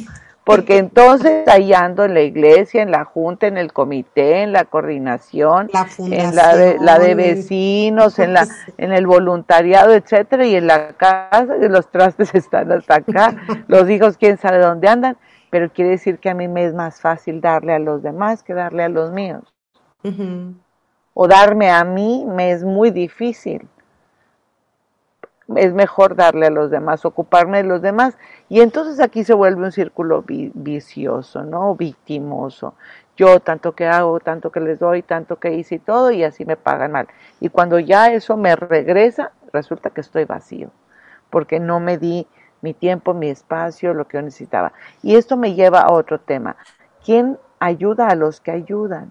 Porque entonces ahí ando en la iglesia, en la junta, en el comité, en la coordinación, en la de, la de vecinos, en la en el voluntariado, etcétera, y en la casa, los trastes están hasta acá, los hijos quién sabe dónde andan, pero quiere decir que a mí me es más fácil darle a los demás que darle a los míos. O darme a mí me es muy difícil es mejor darle a los demás, ocuparme de los demás. Y entonces aquí se vuelve un círculo vicioso, ¿no? Victimoso. Yo tanto que hago, tanto que les doy, tanto que hice y todo, y así me pagan mal. Y cuando ya eso me regresa, resulta que estoy vacío, porque no me di mi tiempo, mi espacio, lo que yo necesitaba. Y esto me lleva a otro tema. ¿Quién ayuda a los que ayudan?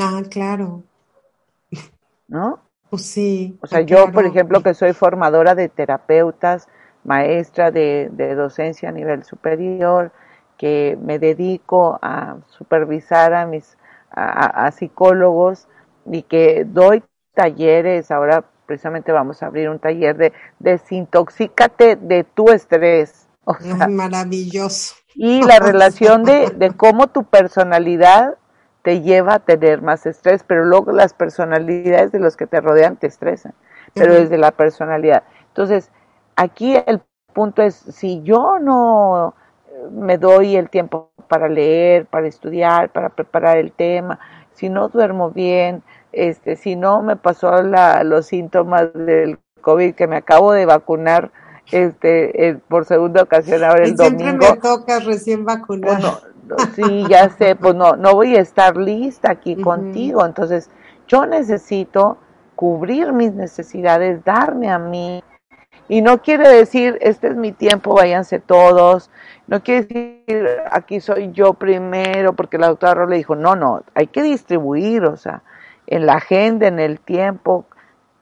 Ah, claro. ¿No? Pues sí. O sea, yo, por ejemplo, que soy formadora de terapeutas, maestra de, docencia a nivel superior, que me dedico a supervisar a mis a, psicólogos y que doy talleres, ahora precisamente vamos a abrir un taller de desintoxícate de tu estrés. O sea, maravilloso. Y la relación de, de cómo tu personalidad te lleva a tener más estrés, pero luego las personalidades de los que te rodean te estresan, pero desde la personalidad. Entonces, aquí el punto es, si yo no me doy el tiempo para leer, para estudiar, para preparar el tema, si no duermo bien, este, si no me pasó la, los síntomas del COVID que me acabo de vacunar, este, por segunda ocasión ahora el domingo. Siempre me toca recién vacunar. Sí, ya sé, pues no, no voy a estar lista aquí contigo. Entonces, yo necesito cubrir mis necesidades, darme a mí. Y no quiere decir, este es mi tiempo, váyanse todos. No quiere decir, aquí soy yo primero, porque la doctora le dijo, no, no, hay que distribuir, o sea, en la agenda, en el tiempo,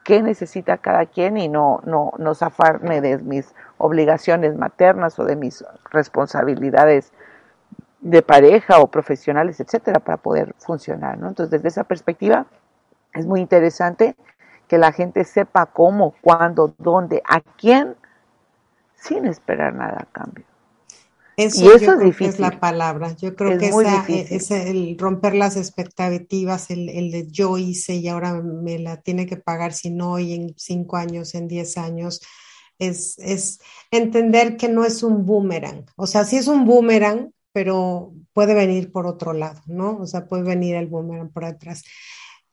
qué necesita cada quien y no, no, no zafarme de mis obligaciones maternas o de mis responsabilidades de pareja o profesionales, etcétera, para poder funcionar, ¿no? Entonces, desde esa perspectiva, es muy interesante que la gente sepa cómo, cuándo, dónde, a quién, sin esperar nada a cambio. Eso, y eso es difícil. es la palabra. Yo creo que esa, e, es el romper las expectativas, el, el, de yo hice y ahora me la tiene que pagar si no, y en cinco años, en diez años, es, es entender que no es un boomerang. O sea, sí es un boomerang, pero puede venir por otro lado, ¿no? O sea, puede venir el boomerang por atrás.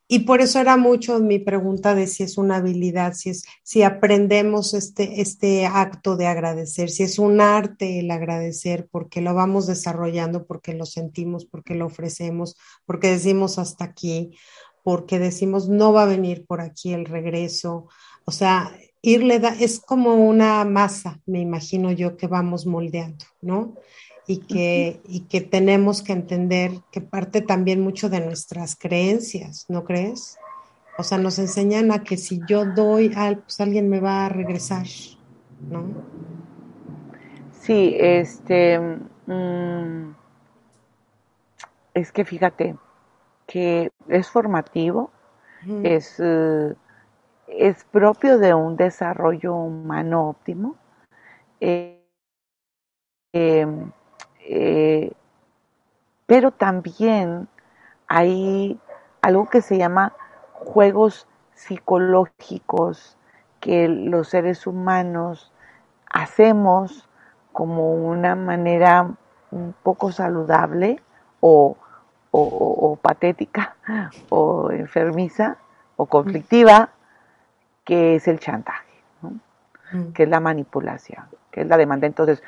Y por eso era mucho mi pregunta de si es una habilidad, si es, si aprendemos este, este acto de agradecer, si es un arte el agradecer, porque lo vamos desarrollando, porque lo sentimos, porque lo ofrecemos, porque decimos hasta aquí, porque decimos no va a venir por aquí el regreso. O sea, irle da, es como una masa, me imagino yo, que vamos moldeando, ¿no? Y que, y que tenemos que entender que parte también mucho de nuestras creencias, ¿no crees? O sea, nos enseñan a que si yo doy, algo, pues alguien me va a regresar, ¿no? Sí, este, mm, es que fíjate que es formativo, es, eh, es propio de un desarrollo humano óptimo. Eh, em, eh, pero también hay algo que se llama juegos psicológicos que los seres humanos hacemos como una manera un poco saludable o, patética o enfermiza o conflictiva, que es el chantaje, mm. que es la manipulación que es la demanda. Entonces,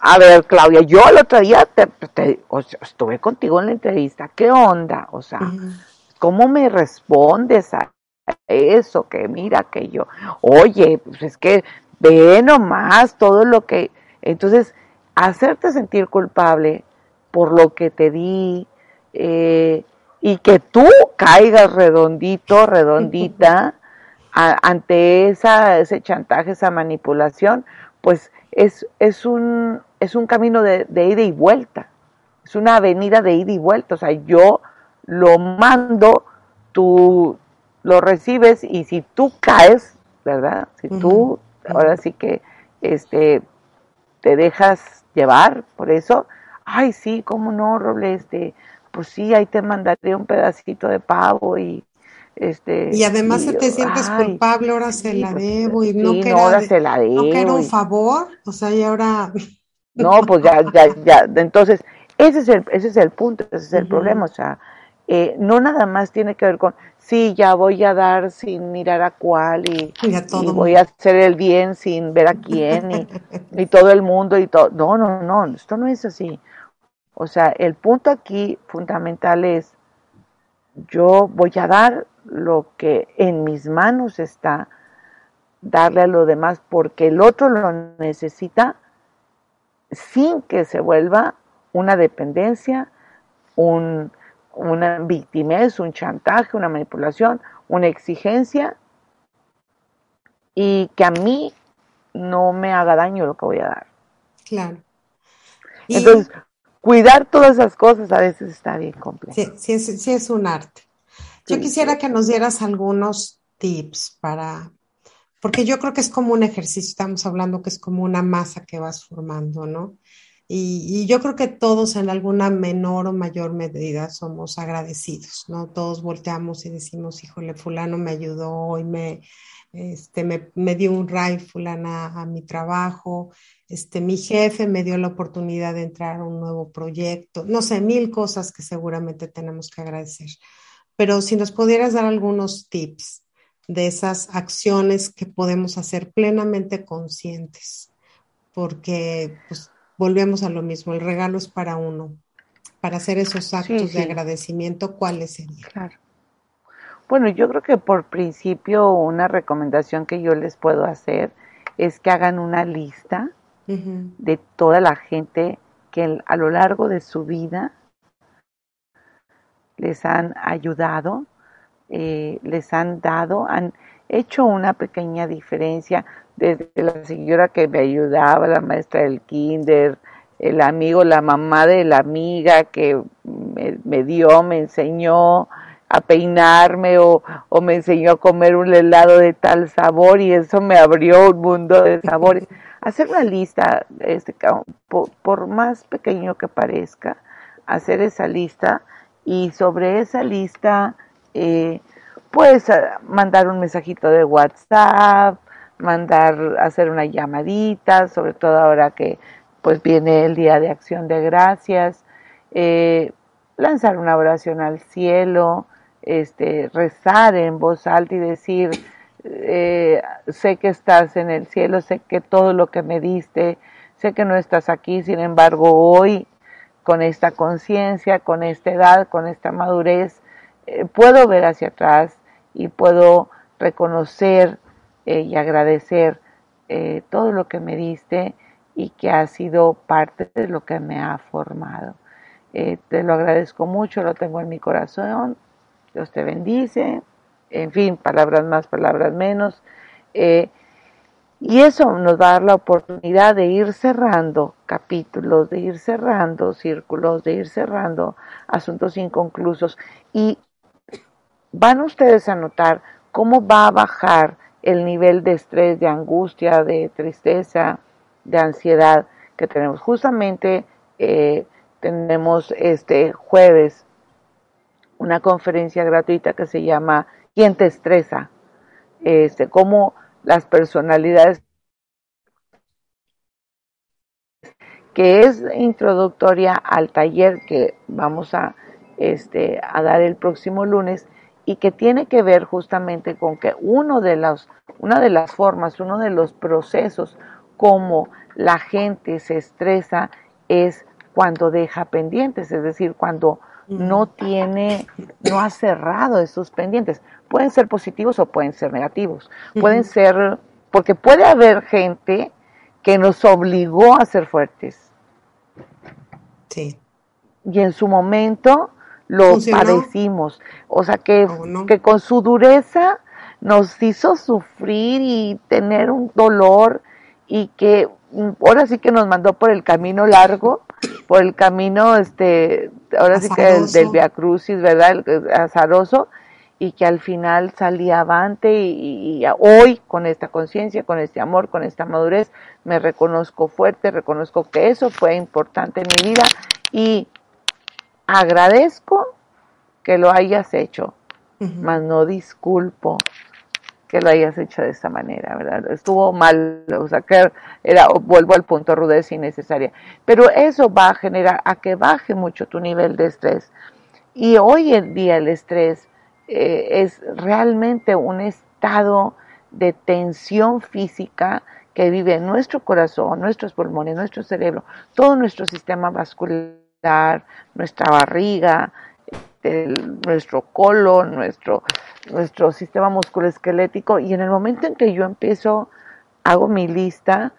a ver, Claudia, yo el otro día te, te, estuve contigo en la entrevista, ¿qué onda? O sea, ¿cómo me respondes a eso? Que mira que yo, oye, pues es que ve nomás todo lo que... Entonces, hacerte sentir culpable por lo que te di eh, y que tú caigas redondito, redondita ante esa, ese chantaje, esa manipulación, pues es, es, un, es un camino de, de ida y vuelta, es una avenida de ida y vuelta, o sea, yo lo mando, tú lo recibes y si tú caes, ¿verdad? Si tú, ahora sí que, este, te dejas llevar por eso, ay, sí, cómo no, Roble, este, pues sí, ahí te mandaré un pedacito de pavo y este y además te sientes culpable ahora se la pues, debo y no que ahora se la debo no que era un favor o sea y ahora no pues ya ya ya entonces ese es el ese es el punto ese es el problema o sea eh, no nada más tiene que ver con sí ya voy a dar sin mirar a cuál y, y, voy a hacer el bien sin ver a quién y, y todo el mundo y todo no no no esto no es así. O sea el punto aquí fundamental es yo voy a dar lo que en mis manos está, darle a lo demás porque el otro lo necesita sin que se vuelva una dependencia, un, una victimez, un chantaje, una manipulación, una exigencia y que a mí no me haga daño lo que voy a dar. Claro. Entonces, cuidar todas esas cosas a veces está bien complejo. Sí, sí, sí es un arte. Yo quisiera que nos dieras algunos tips para, porque yo creo que es como un ejercicio, estamos hablando que es como una masa que vas formando, ¿no? Y, yo creo que todos en alguna menor o mayor medida somos agradecidos, ¿no? Todos volteamos y decimos, híjole, fulano me ayudó y me, este, me, dio un ray fulana a mi trabajo, este, mi jefe me dio la oportunidad de entrar a un nuevo proyecto, no sé, mil cosas que seguramente tenemos que agradecer pero si nos pudieras dar algunos tips de esas acciones que podemos hacer plenamente conscientes, porque pues, volvemos a lo mismo, el regalo es para uno, para hacer esos actos de agradecimiento, ¿cuáles serían? Claro. Bueno, yo creo que por principio una recomendación que yo les puedo hacer es que hagan una lista de toda la gente que a lo largo de su vida les han ayudado, eh, les han dado, han hecho una pequeña diferencia desde la señora que me ayudaba, la maestra del kinder, el amigo, la mamá de la amiga que me, dio, me enseñó a peinarme o, me enseñó a comer un helado de tal sabor y eso me abrió un mundo de sabores. Hacer una lista, este, por más pequeño que parezca, hacer esa lista y sobre esa lista eh, puedes eh, mandar un mensajito de WhatsApp, mandar, hacer una llamadita, sobre todo ahora que pues viene el día de acción de gracias, eh, lanzar una oración al cielo, este, rezar en voz alta y decir, sé que estás en el cielo, sé que todo lo que me diste, sé que no estás aquí, sin embargo hoy con esta conciencia, con esta edad, con esta madurez, eh, puedo ver hacia atrás y puedo reconocer eh, y agradecer eh, todo lo que me diste y que ha sido parte de lo que me ha formado. te lo agradezco mucho, lo tengo en mi corazón, Dios te bendice, en fin, palabras más, palabras menos. Y eso nos va a dar la oportunidad de ir cerrando capítulos, de ir cerrando círculos, de ir cerrando asuntos inconclusos. Y van ustedes a notar cómo va a bajar el nivel de estrés, de angustia, de tristeza, de ansiedad que tenemos. Justamente eh, tenemos este jueves una conferencia gratuita que se llama ¿Quién te estresa? Este, cómo las personalidades que es introductoria al taller que vamos a, este, a dar el próximo lunes y que tiene que ver justamente con que uno de los, una de las formas, uno de los procesos como la gente se estresa es cuando deja pendientes, es decir, cuando no tiene, no ha cerrado esos pendientes. Pueden ser positivos o pueden ser negativos. Pueden ser, porque puede haber gente que nos obligó a ser fuertes. Sí. Y en su momento lo padecimos. O sea, que, que con su dureza nos hizo sufrir y tener un dolor y que ahora sí que nos mandó por el camino largo, por el camino, este, ahora sí que del, del Via Crucis, ¿verdad? El, azaroso, y que al final salía avante y, hoy con esta conciencia, con este amor, con esta madurez, me reconozco fuerte, reconozco que eso fue importante en mi vida y agradezco que lo hayas hecho, mas no disculpo que lo hayas hecho de esta manera, ¿verdad? Estuvo mal, o sea, que era, vuelvo al punto, rudez innecesaria. Pero eso va a generar a que baje mucho tu nivel de estrés. Y hoy en día el estrés eh, es realmente un estado de tensión física que vive en nuestro corazón, nuestros pulmones, nuestro cerebro, todo nuestro sistema vascular, nuestra barriga, nuestro colon, nuestro, nuestro sistema musculoesquelético. Y en el momento en que yo empiezo, hago mi lista,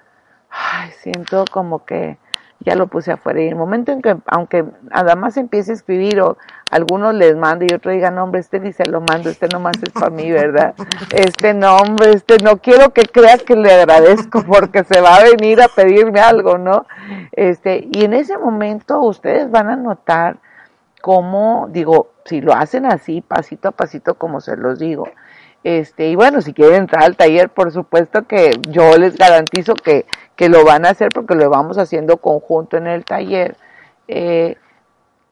siento como que ya lo puse afuera. Y en el momento en que, aunque además empiece a escribir o algunos les mando y otro diga, no, hombre, este ni se lo mando, este nomás es para mí, ¿verdad? Este nombre, este no quiero que crea que le agradezco porque se va a venir a pedirme algo, ¿no? Este, y en ese momento ustedes van a notar cómo, digo, si lo hacen así, pasito a pasito, como se los digo. Este, y bueno, si quieren entrar al taller, por supuesto que yo les garantizo que, que lo van a hacer porque lo vamos haciendo conjunto en el taller. Eh,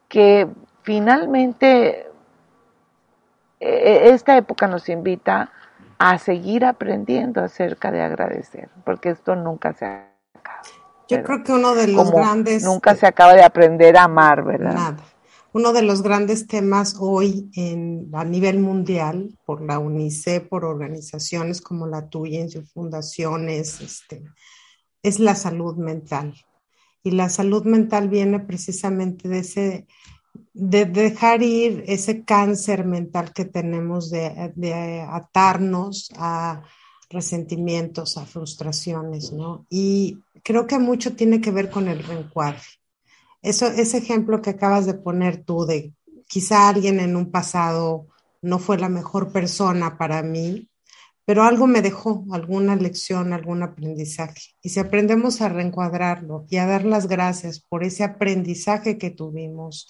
que finalmente e, esta época nos invita a seguir aprendiendo acerca de agradecer, porque esto nunca se acaba. Yo creo que uno de los grandes... Nunca se acaba de aprender a amar, ¿verdad? Nada uno de los grandes temas hoy en, a nivel mundial por la UNICEF, por organizaciones como la tuya en sus fundaciones, este, es la salud mental. Y la salud mental viene precisamente de ese de dejar ir ese cáncer mental que tenemos de, de atarnos a resentimientos, a frustraciones, ¿no? Y creo que mucho tiene que ver con el reencuadre eso, ese ejemplo que acabas de poner tú de quizá alguien en un pasado no fue la mejor persona para mí, pero algo me dejó, alguna lección, algún aprendizaje. Y si aprendemos a reencuadrarlo y a dar las gracias por ese aprendizaje que tuvimos,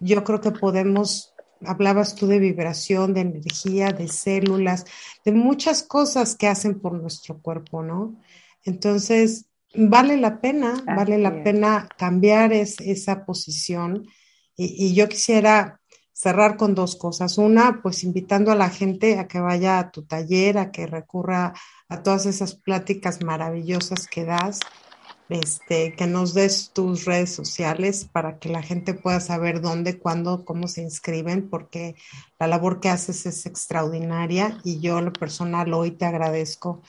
yo creo que podemos, hablabas tú de vibración, de energía, de células, de muchas cosas que hacen por nuestro cuerpo, ¿no? Entonces, vale la pena, vale la pena cambiar esa posición. Y, yo quisiera cerrar con dos cosas. Una, pues invitando a la gente a que vaya a tu taller, a que recurra a todas esas pláticas maravillosas que das, este, que nos des tus redes sociales para que la gente pueda saber dónde, cuándo, cómo se inscriben, porque la labor que haces es extraordinaria y yo lo personal hoy te agradezco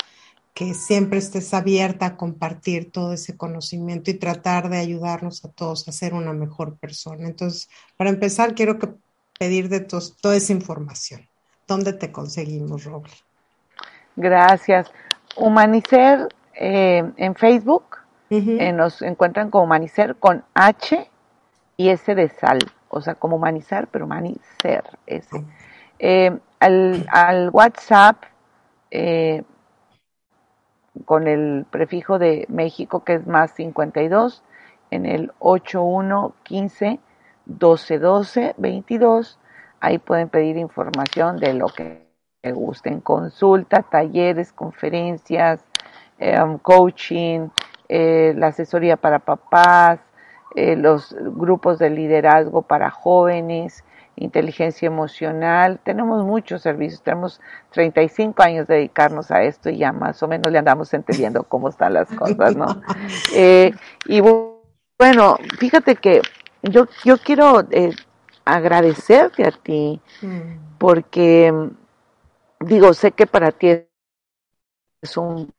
que siempre estés abierta a compartir todo ese conocimiento y tratar de ayudarnos a todos a ser una mejor persona. Entonces, para empezar, quiero que pedir de toda esa información. ¿Dónde te conseguimos, Roble? Gracias. Humanicer eh, en Facebook, eh, nos encuentran como Humanicer con H y S de sal, o sea, como humanizar, pero Humanicer, ese. Eh, al, al, WhatsApp, con el prefijo de México que es más 52 en el 8115 1212 22 ahí pueden pedir información de lo que gusten. Consulta talleres conferencias em, coaching eh, la asesoría para papás eh, los grupos de liderazgo para jóvenes inteligencia emocional, tenemos muchos servicios, tenemos 35 años de dedicarnos a esto y ya más o menos le andamos entendiendo cómo están las cosas, ¿no? Eh, y bueno, fíjate que yo, yo quiero eh, agradecerte a ti mm. porque, digo, sé que para ti es un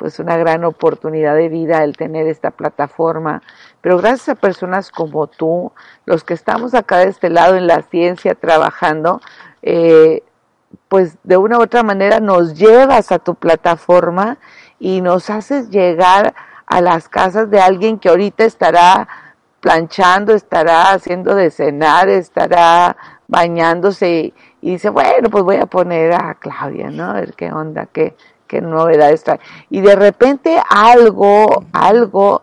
pues una gran oportunidad de vida el tener esta plataforma. Pero gracias a personas como tú, los que estamos acá de este lado en la ciencia trabajando, eh, pues de una u otra manera nos llevas a tu plataforma y nos haces llegar a las casas de alguien que ahorita estará planchando, estará haciendo de cenar, estará bañándose y, dice, bueno, pues voy a poner a Claudia, ¿no? A ver qué onda, qué, qué novedad está. Y de repente algo, algo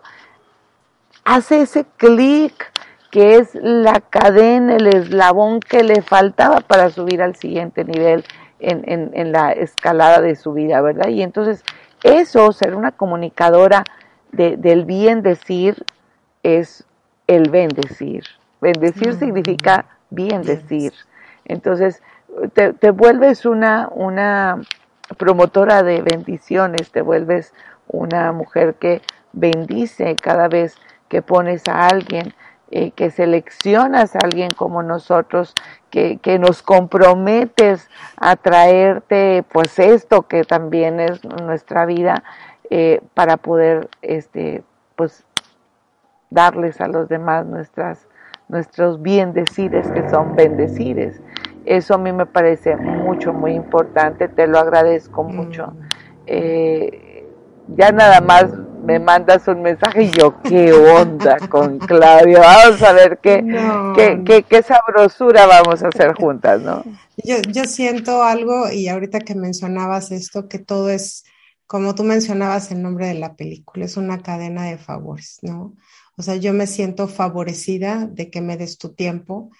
hace ese clic que es la cadena, el eslabón que le faltaba para subir al siguiente nivel en, en, en la escalada de su vida, ¿verdad? Y entonces eso, ser una comunicadora de, del bien decir, es el bendecir. Bendecir significa bien decir. Entonces, te, te vuelves una, una promotora de bendiciones, te vuelves una mujer que bendice cada vez que pones a alguien, eh, que seleccionas a alguien como nosotros, que, que, nos comprometes a traerte pues esto que también es nuestra vida eh, para poder este pues darles a los demás nuestras nuestros bendecires que son bendecires eso a mí me parece mucho, muy importante, te lo agradezco mucho. Mm. Eh, ya nada más me mandas un mensaje y yo, ¿qué onda con Claudio? Vamos a ver qué, qué, qué, sabrosura vamos a hacer juntas, ¿no? Yo, yo siento algo, y ahorita que mencionabas esto, que todo es, como tú mencionabas el nombre de la película, es una cadena de favores, ¿no? O sea, yo me siento favorecida de que me des tu tiempo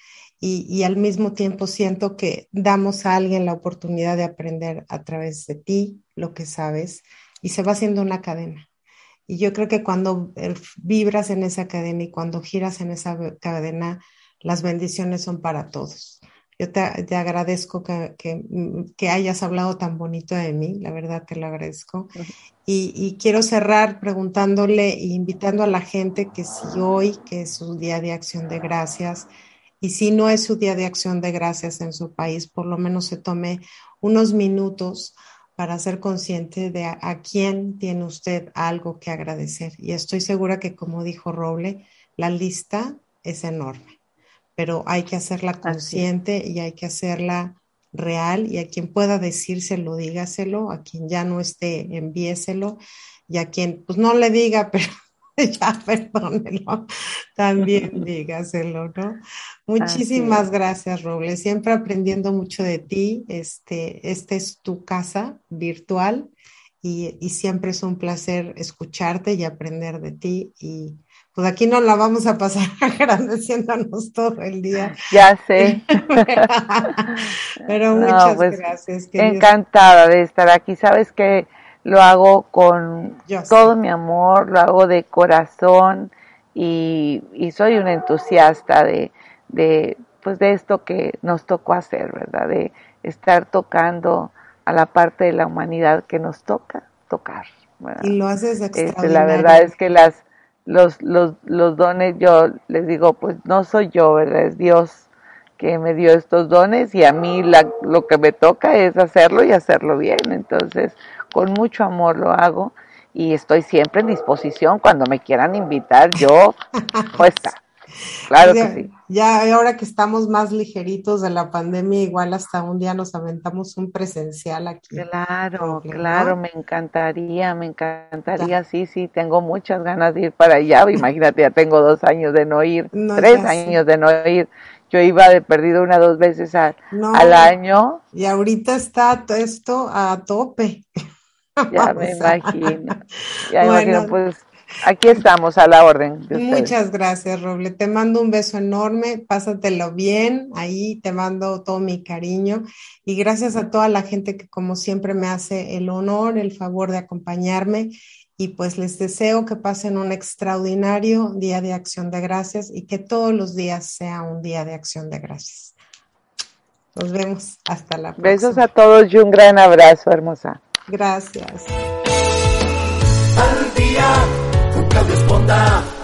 y, al mismo tiempo siento que damos a alguien la oportunidad de aprender a través de ti lo que sabes y se va haciendo una cadena. Y yo creo que cuando eh, vibras en esa cadena y cuando giras en esa cadena, las bendiciones son para todos. Yo te, agradezco que, que, hayas hablado tan bonito de mí, la verdad te lo agradezco. Y, y, quiero cerrar preguntándole e invitando a la gente que si hoy, que es su día de acción de gracias, y si no es su día de acción de gracias en su país, por lo menos se tome unos minutos para ser consciente de a, quién tiene usted algo que agradecer. Y estoy segura que, como dijo Roble, la lista es enorme, pero hay que hacerla consciente y hay que hacerla real y a quien pueda decírselo, dígaselo, a quien ya no esté, envíeselo y a quien pues no le diga, pero ya perdónelo, también dígaselo, ¿no? Muchísimas gracias, Roble. Siempre aprendiendo mucho de ti. Este, este es tu casa virtual y, y, siempre es un placer escucharte y aprender de ti. Y pues aquí no la vamos a pasar agradeciéndonos todo el día. Ya sé. Pero muchas pues, gracias. Encantada de estar aquí. Sabes que lo hago con todo mi amor, lo hago de corazón y, soy un entusiasta de, de, pues de esto que nos tocó hacer, ¿verdad? De estar tocando a la parte de la humanidad que nos toca tocar. Y lo haces este, La verdad es que las, los, los, los dones, yo les digo, pues no soy yo, ¿verdad? Es Dios que me dio estos dones y a mí la, lo que me toca es hacerlo y hacerlo bien. Entonces, con mucho amor lo hago y estoy siempre en disposición cuando me quieran invitar, yo puesta. Claro que sí. Ya ahora que estamos más ligeritos de la pandemia, igual hasta un día nos aventamos un presencial aquí. Claro, claro, me encantaría, me encantaría, sí, sí, tengo muchas ganas de ir para allá. Imagínate, ya tengo dos años de no ir, tres años de no ir. Yo iba de perdido una dos veces al año. Y ahorita está esto a tope. Ya me imagino. Ya me imagino, pues aquí estamos a la orden. muchas gracias, Roble. Te mando un beso enorme, pásatelo bien, ahí te mando todo mi cariño y gracias a toda la gente que como siempre me hace el honor, el favor de acompañarme y pues les deseo que pasen un extraordinario día de acción de gracias y que todos los días sea un día de acción de gracias. Nos vemos hasta la próxima. Besos a todos y un gran abrazo, hermosa. Gracias. Al día con Claudia Esponda.